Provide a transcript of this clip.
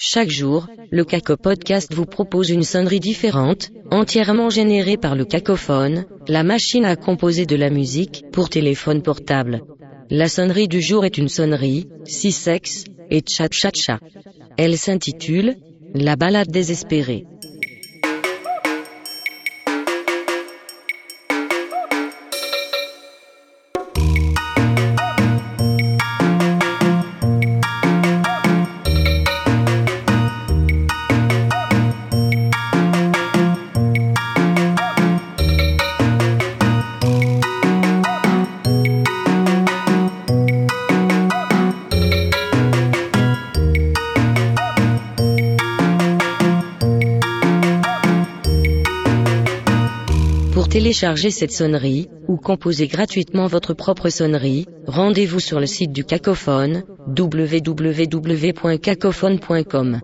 Chaque jour, le Caco Podcast vous propose une sonnerie différente, entièrement générée par le cacophone, la machine à composer de la musique pour téléphone portable. La sonnerie du jour est une sonnerie, si sexe, et tcha tcha tcha. Elle s'intitule La balade désespérée. Télécharger cette sonnerie, ou composer gratuitement votre propre sonnerie, rendez-vous sur le site du Cacophone, www.cacophone.com.